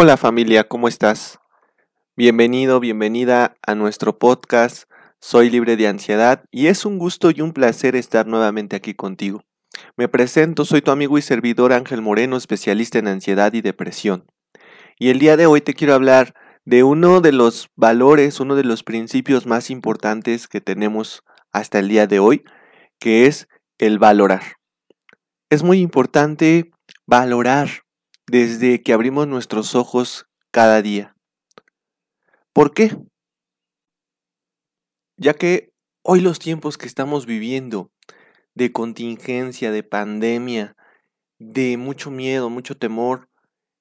Hola familia, ¿cómo estás? Bienvenido, bienvenida a nuestro podcast Soy libre de ansiedad y es un gusto y un placer estar nuevamente aquí contigo. Me presento, soy tu amigo y servidor Ángel Moreno, especialista en ansiedad y depresión. Y el día de hoy te quiero hablar de uno de los valores, uno de los principios más importantes que tenemos hasta el día de hoy, que es el valorar. Es muy importante valorar desde que abrimos nuestros ojos cada día. ¿Por qué? Ya que hoy los tiempos que estamos viviendo de contingencia, de pandemia, de mucho miedo, mucho temor,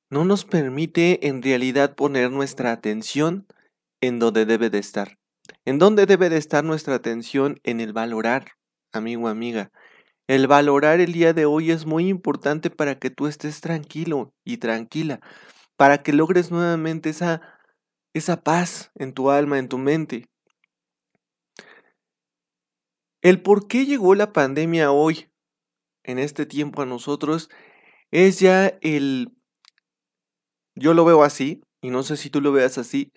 no nos permite en realidad poner nuestra atención en donde debe de estar. ¿En dónde debe de estar nuestra atención? En el valorar, amigo, amiga, el valorar el día de hoy es muy importante para que tú estés tranquilo y tranquila, para que logres nuevamente esa, esa paz en tu alma, en tu mente. El por qué llegó la pandemia hoy, en este tiempo a nosotros, es ya el, yo lo veo así, y no sé si tú lo veas así,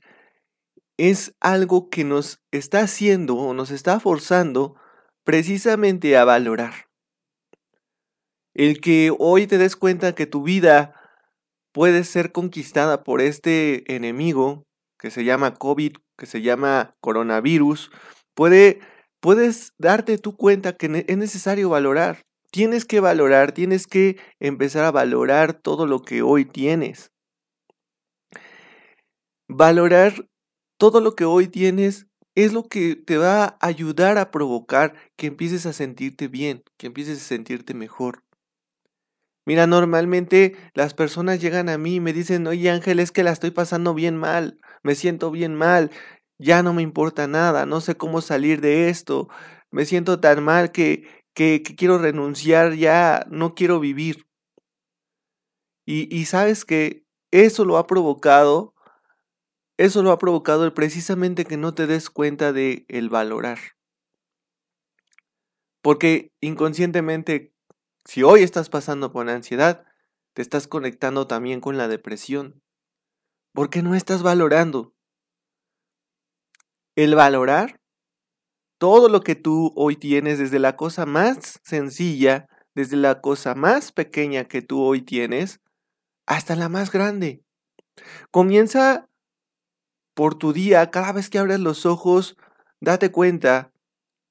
es algo que nos está haciendo o nos está forzando precisamente a valorar. El que hoy te des cuenta que tu vida puede ser conquistada por este enemigo que se llama COVID, que se llama coronavirus, puede, puedes darte cuenta que es necesario valorar. Tienes que valorar, tienes que empezar a valorar todo lo que hoy tienes. Valorar todo lo que hoy tienes es lo que te va a ayudar a provocar que empieces a sentirte bien, que empieces a sentirte mejor. Mira, normalmente las personas llegan a mí y me dicen, oye Ángel, es que la estoy pasando bien mal, me siento bien mal, ya no me importa nada, no sé cómo salir de esto, me siento tan mal que, que, quiero renunciar, ya no quiero vivir. Y, y sabes que eso lo ha provocado, eso lo ha provocado el precisamente que no te des cuenta de el valorar. Porque inconscientemente si hoy estás pasando por ansiedad, te estás conectando también con la depresión. Porque no estás valorando. El valorar todo lo que tú hoy tienes, desde la cosa más sencilla, desde la cosa más pequeña que tú hoy tienes, hasta la más grande. Comienza por tu día, cada vez que abres los ojos, date cuenta,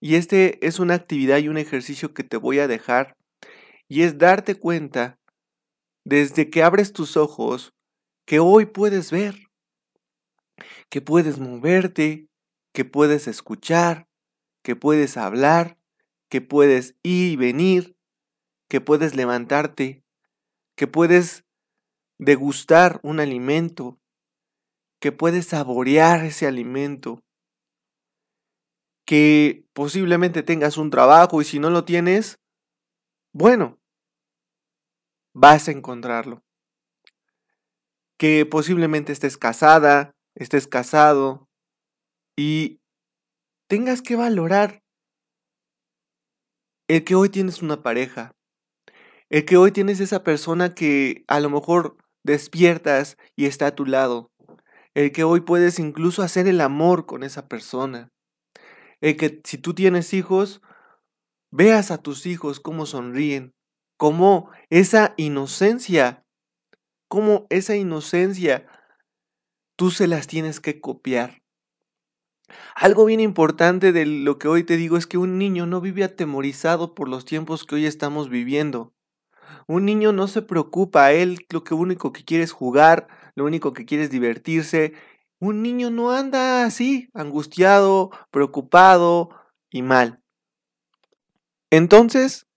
y este es una actividad y un ejercicio que te voy a dejar y es darte cuenta desde que abres tus ojos que hoy puedes ver, que puedes moverte, que puedes escuchar, que puedes hablar, que puedes ir y venir, que puedes levantarte, que puedes degustar un alimento, que puedes saborear ese alimento, que posiblemente tengas un trabajo y si no lo tienes, bueno, vas a encontrarlo. Que posiblemente estés casada, estés casado y tengas que valorar el que hoy tienes una pareja, el que hoy tienes esa persona que a lo mejor despiertas y está a tu lado, el que hoy puedes incluso hacer el amor con esa persona, el que si tú tienes hijos, veas a tus hijos cómo sonríen, cómo esa inocencia, cómo esa inocencia tú se las tienes que copiar. Algo bien importante de lo que hoy te digo es que un niño no vive atemorizado por los tiempos que hoy estamos viviendo. Un niño no se preocupa, él lo que único que quiere es jugar, lo único que quiere es divertirse. Un niño no anda así, angustiado, preocupado y mal. Entonces,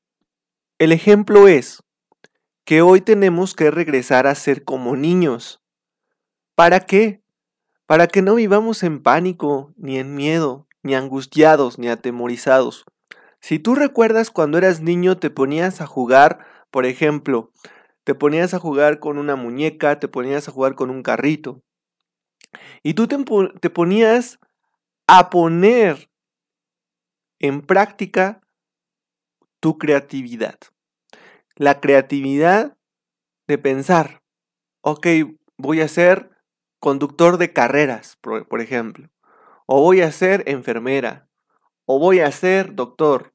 el ejemplo es que hoy tenemos que regresar a ser como niños. ¿Para qué? Para que no vivamos en pánico, ni en miedo, ni angustiados, ni atemorizados. Si tú recuerdas cuando eras niño te ponías a jugar, por ejemplo, te ponías a jugar con una muñeca, te ponías a jugar con un carrito. Y tú te, ponías a poner en práctica tu creatividad. La creatividad de pensar, ok, voy a ser conductor de carreras, por, ejemplo, o voy a ser enfermera, o voy a ser doctor,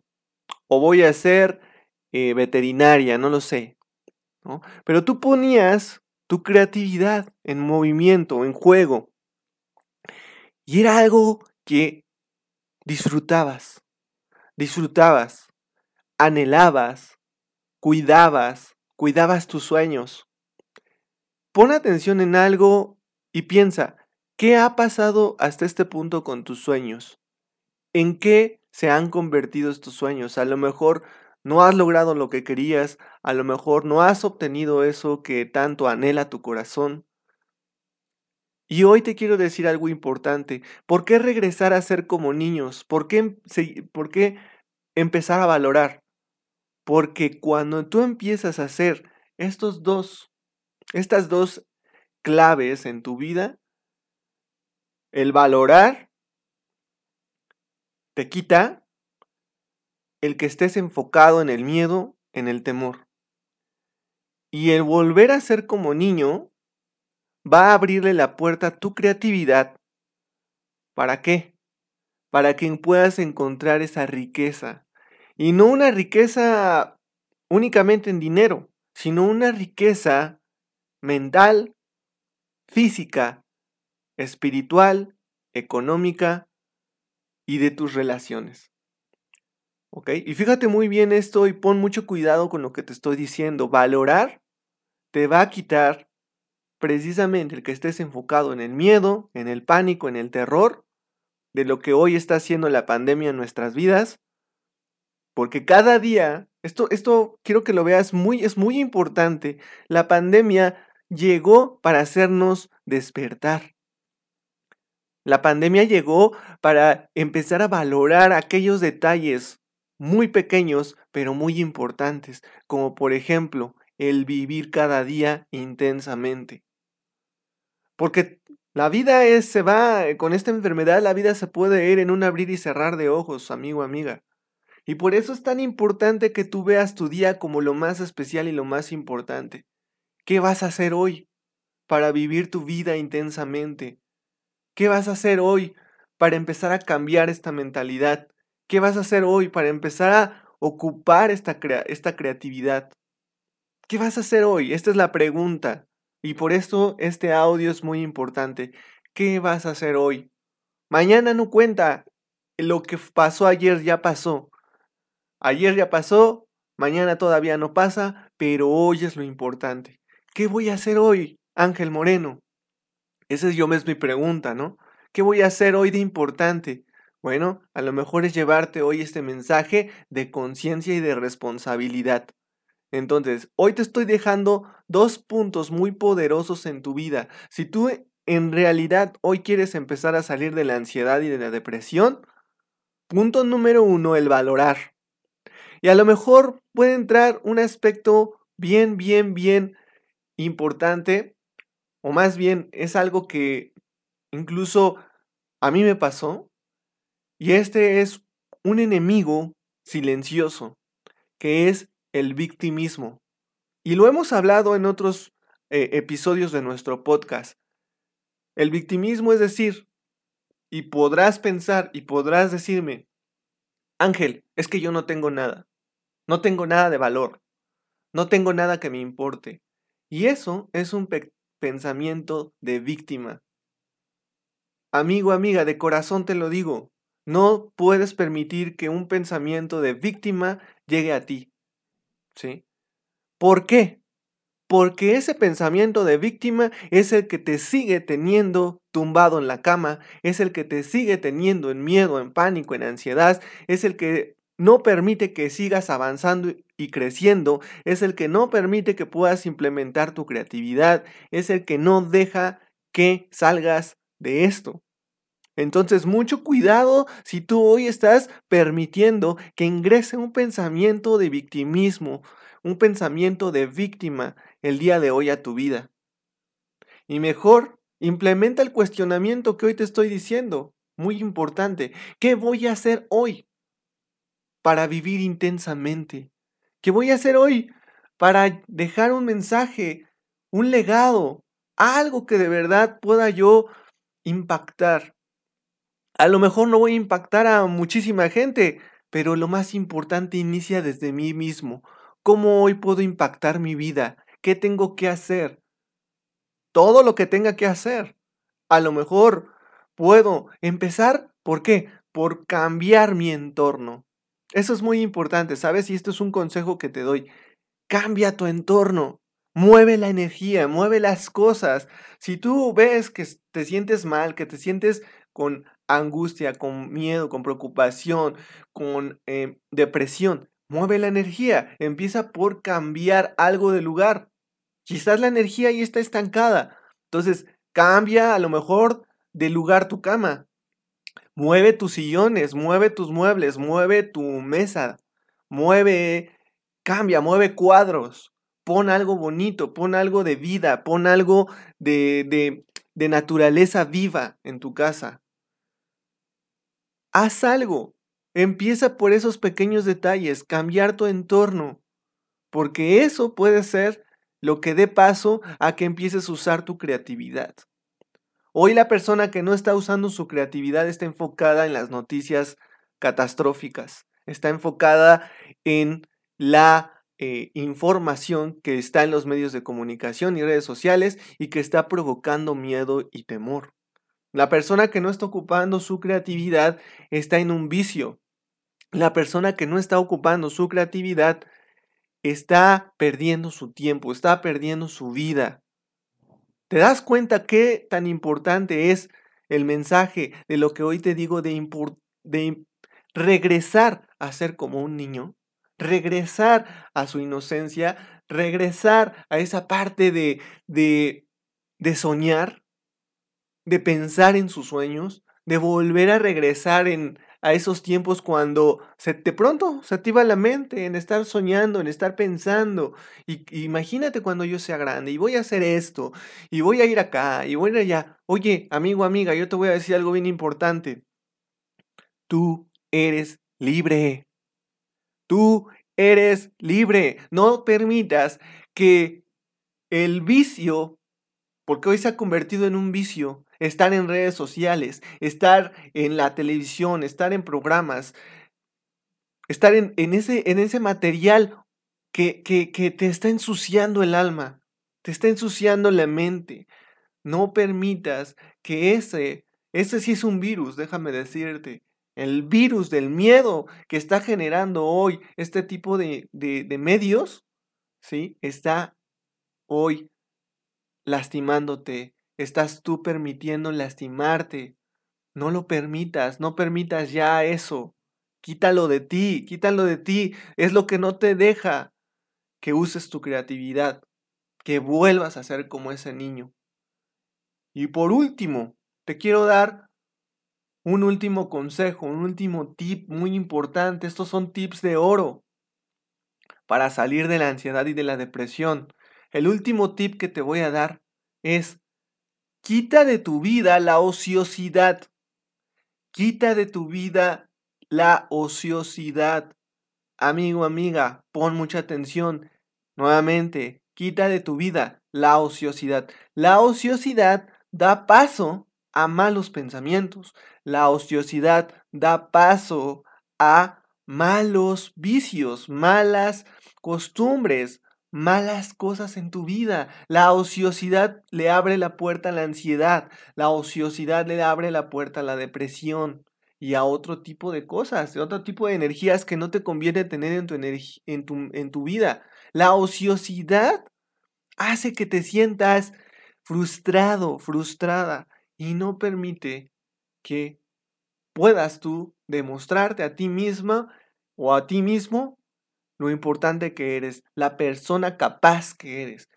o voy a ser eh, veterinaria, no lo sé. Pero tú ponías tu creatividad en movimiento, en juego. Y era algo que disfrutabas, disfrutabas, anhelabas, cuidabas, cuidabas tus sueños. Pon atención en algo y piensa, ¿qué ha pasado hasta este punto con tus sueños? ¿En qué se han convertido estos sueños? A lo mejor no has logrado lo que querías, a lo mejor no has obtenido eso que tanto anhela tu corazón. Y hoy te quiero decir algo importante. ¿Por qué regresar a ser como niños? ¿Por qué, em, por qué empezar a valorar? Porque cuando tú empiezas a hacer estos dos, estas dos claves en tu vida, el valorar te quita el que estés enfocado en el miedo, en el temor. Y el volver a ser como niño va a abrirle la puerta a tu creatividad. ¿Para qué? Para que puedas encontrar esa riqueza, y no una riqueza únicamente en dinero, sino una riqueza mental, física, espiritual, económica y de tus relaciones. ¿Ok? Y fíjate muy bien esto y pon mucho cuidado con lo que te estoy diciendo. Valorar te va a quitar precisamente el que estés enfocado en el miedo, en el pánico, en el terror de lo que hoy está haciendo la pandemia en nuestras vidas porque cada día, esto, esto quiero que lo veas muy, es muy importante. La pandemia llegó para hacernos despertar. La pandemia llegó para empezar a valorar aquellos detalles muy pequeños, pero muy importantes, como por ejemplo el vivir cada día intensamente. Porque la vida es, se va, con esta enfermedad la vida se puede ir en un abrir y cerrar de ojos, amigo, amiga. Y por eso es tan importante que tú veas tu día como lo más especial y lo más importante. ¿Qué vas a hacer hoy para vivir tu vida intensamente? ¿Qué vas a hacer hoy para empezar a cambiar esta mentalidad? ¿Qué vas a hacer hoy para empezar a ocupar esta, esta creatividad? ¿Qué vas a hacer hoy? Esta es la pregunta. Y por esto este audio es muy importante. ¿Qué vas a hacer hoy? Mañana no cuenta. Lo que pasó ayer ya pasó. Ayer ya pasó, mañana todavía no pasa, pero hoy es lo importante. ¿Qué voy a hacer hoy, Ángel Moreno? Esa es yo es mi pregunta, ¿no? ¿Qué voy a hacer hoy de importante? Bueno, a lo mejor es llevarte hoy este mensaje de conciencia y de responsabilidad. Entonces, hoy te estoy dejando dos puntos muy poderosos en tu vida. Si tú en realidad hoy quieres empezar a salir de la ansiedad y de la depresión, punto número uno, el valorar. Y a lo mejor puede entrar un aspecto bien, bien, bien importante, o más bien es algo que incluso a mí me pasó, y este es un enemigo silencioso, que es el victimismo. Y lo hemos hablado en otros eh, episodios de nuestro podcast. El victimismo es decir, y podrás pensar y podrás decirme, Ángel, es que yo no tengo nada. No tengo nada de valor. No tengo nada que me importe. Y eso es un pensamiento de víctima. Amigo, amiga, de corazón te lo digo. No puedes permitir que un pensamiento de víctima llegue a ti. ¿Sí? ¿Por qué? Porque ese pensamiento de víctima es el que te sigue teniendo tumbado en la cama, es el que te sigue teniendo en miedo, en pánico, en ansiedad, es el que no permite que sigas avanzando y creciendo, es el que no permite que puedas implementar tu creatividad, es el que no deja que salgas de esto. Entonces, mucho cuidado si tú hoy estás permitiendo que ingrese un pensamiento de victimismo, un pensamiento de víctima el día de hoy a tu vida. Y mejor, implementa el cuestionamiento que hoy te estoy diciendo. Muy importante. ¿Qué voy a hacer hoy para vivir intensamente? ¿Qué voy a hacer hoy para dejar un mensaje, un legado, algo que de verdad pueda yo impactar? A lo mejor no voy a impactar a muchísima gente, pero lo más importante inicia desde mí mismo. ¿Cómo hoy puedo impactar mi vida? ¿Qué tengo que hacer? Todo lo que tenga que hacer. A lo mejor puedo empezar, ¿por qué? Por cambiar mi entorno. Eso es muy importante, ¿sabes? Y esto es un consejo que te doy. Cambia tu entorno. Mueve la energía, mueve las cosas. Si tú ves que te sientes mal, que te sientes con angustia, con miedo, con preocupación, con eh, depresión. Mueve la energía, empieza por cambiar algo de lugar. Quizás la energía ahí está estancada. Entonces, cambia a lo mejor de lugar tu cama. Mueve tus sillones, mueve tus muebles, mueve tu mesa, mueve, cambia, mueve cuadros. Pon algo bonito, pon algo de vida, pon algo de, de, de naturaleza viva en tu casa. Haz algo. Empieza por esos pequeños detalles, cambiar tu entorno, porque eso puede ser lo que dé paso a que empieces a usar tu creatividad. Hoy la persona que no está usando su creatividad está enfocada en las noticias catastróficas, está enfocada en la eh, información que está en los medios de comunicación y redes sociales y que está provocando miedo y temor. La persona que no está ocupando su creatividad está en un vicio. La persona que no está ocupando su creatividad está perdiendo su tiempo, está perdiendo su vida. ¿Te das cuenta qué tan importante es el mensaje de lo que hoy te digo de, de regresar a ser como un niño? Regresar a su inocencia, regresar a esa parte de, de, de soñar, de pensar en sus sueños, de volver a regresar en, a esos tiempos cuando se de pronto se activa la mente en estar soñando, en estar pensando. Y, imagínate cuando yo sea grande y voy a hacer esto, y voy a ir acá, y voy a ir allá. Oye, amigo, amiga, yo te voy a decir algo bien importante. Tú eres libre. Tú eres libre. No permitas que el vicio, porque hoy se ha convertido en un vicio, estar en redes sociales, estar en la televisión, estar en programas, estar en, ese, en ese material que, que, que te está ensuciando el alma, te está ensuciando la mente. No permitas que ese, ese sí es un virus, déjame decirte, el virus del miedo que está generando hoy este tipo de, de, de medios, ¿sí? Está hoy lastimándote, estás tú permitiendo lastimarte. No lo permitas, no permitas ya eso. Quítalo de ti, quítalo de ti. Es lo que no te deja que uses tu creatividad, que vuelvas a ser como ese niño. Y por último, te quiero dar un último consejo, un último tip muy importante. Estos son tips de oro para salir de la ansiedad y de la depresión. El último tip que te voy a dar es Quita de tu vida la ociosidad. Quita de tu vida la ociosidad. Amigo, amiga, pon mucha atención. Nuevamente, quita de tu vida la ociosidad. La ociosidad da paso a malos pensamientos. La ociosidad da paso a malos vicios, malas costumbres, malas cosas en tu vida. La ociosidad le abre la puerta a la ansiedad. La ociosidad le abre la puerta a la depresión y a otro tipo de cosas, a otro tipo de energías que no te conviene tener en tu, en tu, en tu vida. La ociosidad hace que te sientas frustrado, frustrada y no permite que puedas tú demostrarte a ti misma o a ti mismo lo importante que eres, la persona capaz que eres,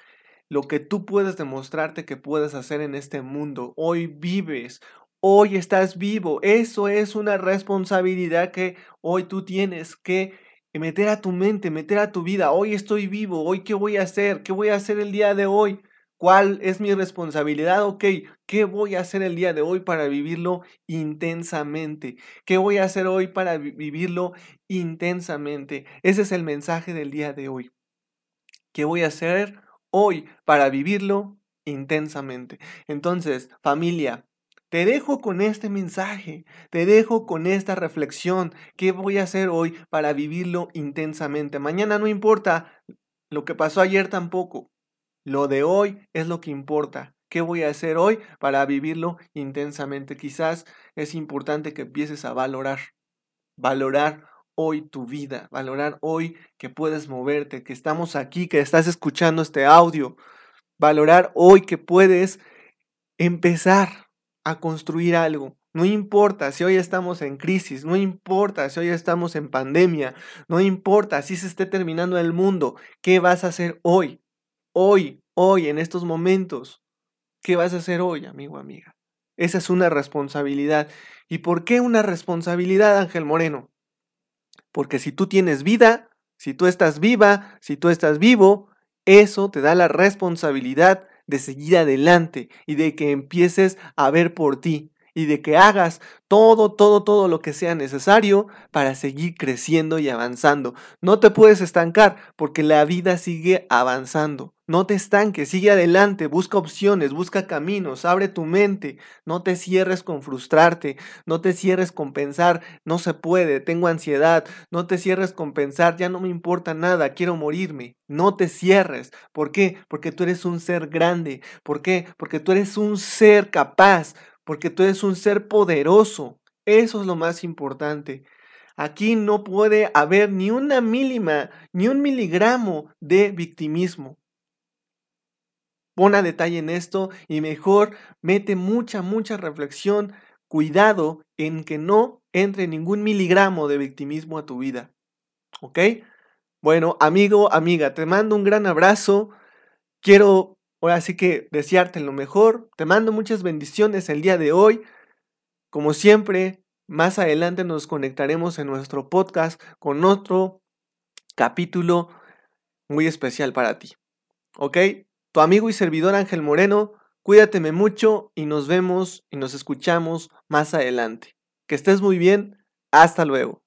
lo que tú puedes demostrarte que puedes hacer en este mundo. Hoy vives, hoy estás vivo. Eso es una responsabilidad que hoy tú tienes que meter a tu mente, meter a tu vida. Hoy estoy vivo, hoy qué voy a hacer, qué voy a hacer el día de hoy. ¿Cuál es mi responsabilidad? Ok, ¿qué voy a hacer el día de hoy para vivirlo intensamente? ¿Qué voy a hacer hoy para vivirlo intensamente? Ese es el mensaje del día de hoy. ¿Qué voy a hacer hoy para vivirlo intensamente? Entonces, familia, te dejo con este mensaje, te dejo con esta reflexión. ¿Qué voy a hacer hoy para vivirlo intensamente? Mañana no importa, lo que pasó ayer tampoco. Lo de hoy es lo que importa. ¿Qué voy a hacer hoy para vivirlo intensamente? Quizás es importante que empieces a valorar, valorar hoy tu vida, valorar hoy que puedes moverte, que estamos aquí, que estás escuchando este audio, valorar hoy que puedes empezar a construir algo. No importa si hoy estamos en crisis, no importa si hoy estamos en pandemia, no importa si se esté terminando el mundo, ¿qué vas a hacer hoy? Hoy, hoy, en estos momentos. ¿Qué vas a hacer hoy, amigo, amiga? Esa es una responsabilidad. ¿Y por qué una responsabilidad, Ángel Moreno? Porque si tú tienes vida, si tú estás viva, si tú estás vivo, eso te da la responsabilidad de seguir adelante y de que empieces a ver por ti y de que hagas todo, todo, todo lo que sea necesario para seguir creciendo y avanzando. No te puedes estancar porque la vida sigue avanzando. No te estanques, sigue adelante, busca opciones, busca caminos, abre tu mente, no te cierres con frustrarte, no te cierres con pensar, no se puede, tengo ansiedad, no te cierres con pensar, ya no me importa nada, quiero morirme. No te cierres. ¿Por qué? Porque tú eres un ser grande. ¿Por qué? Porque tú eres un ser capaz porque tú eres un ser poderoso. Eso es lo más importante. Aquí no puede haber ni una mínima, ni un miligramo de victimismo. Pon a detalle en esto y mejor mete mucha, mucha reflexión, cuidado en que no entre ningún miligramo de victimismo a tu vida. ¿Ok? Bueno, amigo, amiga, te mando un gran abrazo. Quiero Ahora sí que desearte lo mejor. Te mando muchas bendiciones el día de hoy. Como siempre, más adelante nos conectaremos en nuestro podcast con otro capítulo muy especial para ti. ¿Ok? Tu amigo y servidor Ángel Moreno, cuídateme mucho y nos vemos y nos escuchamos más adelante. Que estés muy bien. Hasta luego.